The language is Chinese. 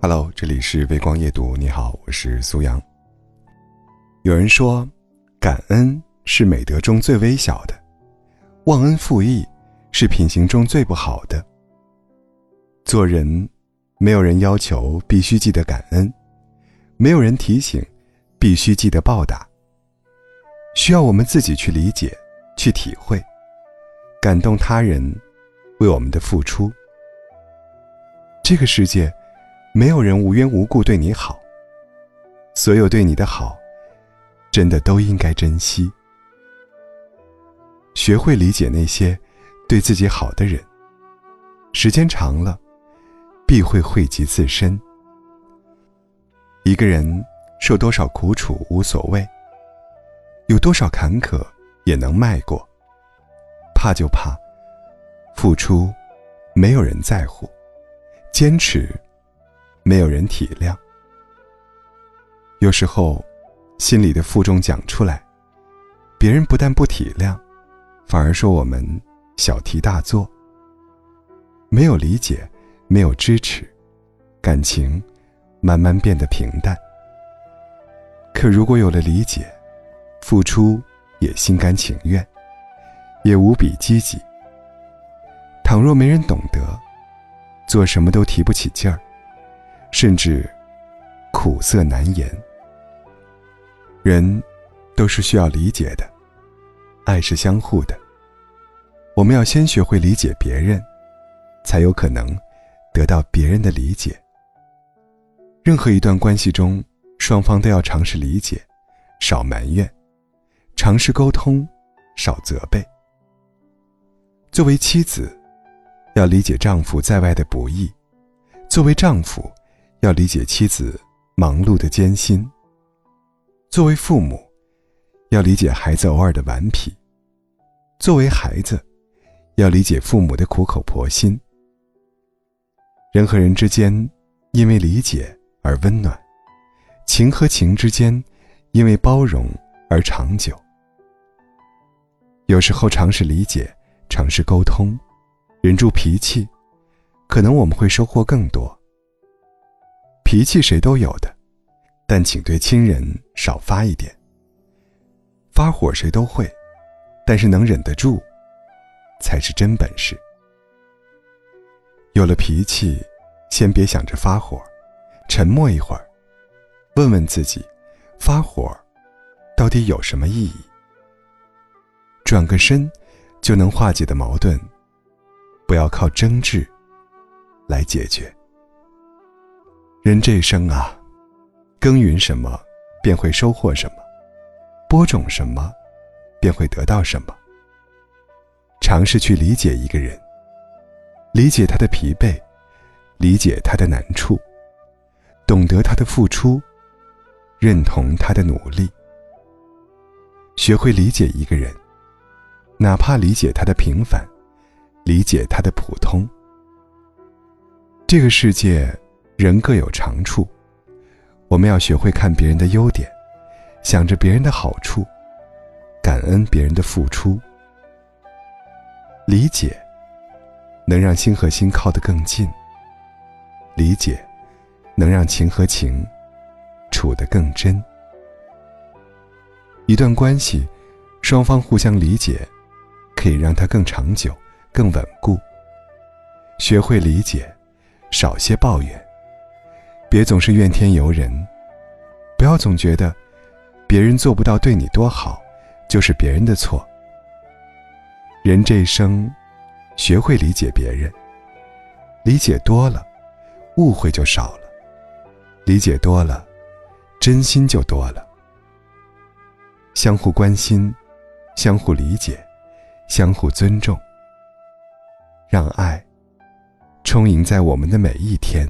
Hello，这里是微光夜读。你好，我是苏阳。有人说，感恩是美德中最微小的，忘恩负义是品行中最不好的。做人，没有人要求必须记得感恩，没有人提醒必须记得报答。需要我们自己去理解、去体会，感动他人为我们的付出。这个世界。没有人无缘无故对你好。所有对你的好，真的都应该珍惜。学会理解那些对自己好的人，时间长了，必会惠及自身。一个人受多少苦楚无所谓，有多少坎坷也能迈过。怕就怕付出，没有人在乎；坚持。没有人体谅，有时候，心里的负重讲出来，别人不但不体谅，反而说我们小题大做。没有理解，没有支持，感情慢慢变得平淡。可如果有了理解，付出也心甘情愿，也无比积极。倘若没人懂得，做什么都提不起劲儿。甚至苦涩难言。人都是需要理解的，爱是相互的。我们要先学会理解别人，才有可能得到别人的理解。任何一段关系中，双方都要尝试理解，少埋怨；尝试沟通，少责备。作为妻子，要理解丈夫在外的不易；作为丈夫，要理解妻子忙碌的艰辛。作为父母，要理解孩子偶尔的顽皮；作为孩子，要理解父母的苦口婆心。人和人之间，因为理解而温暖；情和情之间，因为包容而长久。有时候，尝试理解，尝试沟通，忍住脾气，可能我们会收获更多。脾气谁都有的，但请对亲人少发一点。发火谁都会，但是能忍得住，才是真本事。有了脾气，先别想着发火，沉默一会儿，问问自己，发火到底有什么意义？转个身就能化解的矛盾，不要靠争执来解决。人这一生啊，耕耘什么，便会收获什么；播种什么，便会得到什么。尝试去理解一个人，理解他的疲惫，理解他的难处，懂得他的付出，认同他的努力。学会理解一个人，哪怕理解他的平凡，理解他的普通。这个世界。人各有长处，我们要学会看别人的优点，想着别人的好处，感恩别人的付出。理解能让心和心靠得更近，理解能让情和情处得更真。一段关系，双方互相理解，可以让它更长久、更稳固。学会理解，少些抱怨。别总是怨天尤人，不要总觉得别人做不到对你多好，就是别人的错。人这一生，学会理解别人，理解多了，误会就少了；理解多了，真心就多了。相互关心，相互理解，相互尊重，让爱充盈在我们的每一天。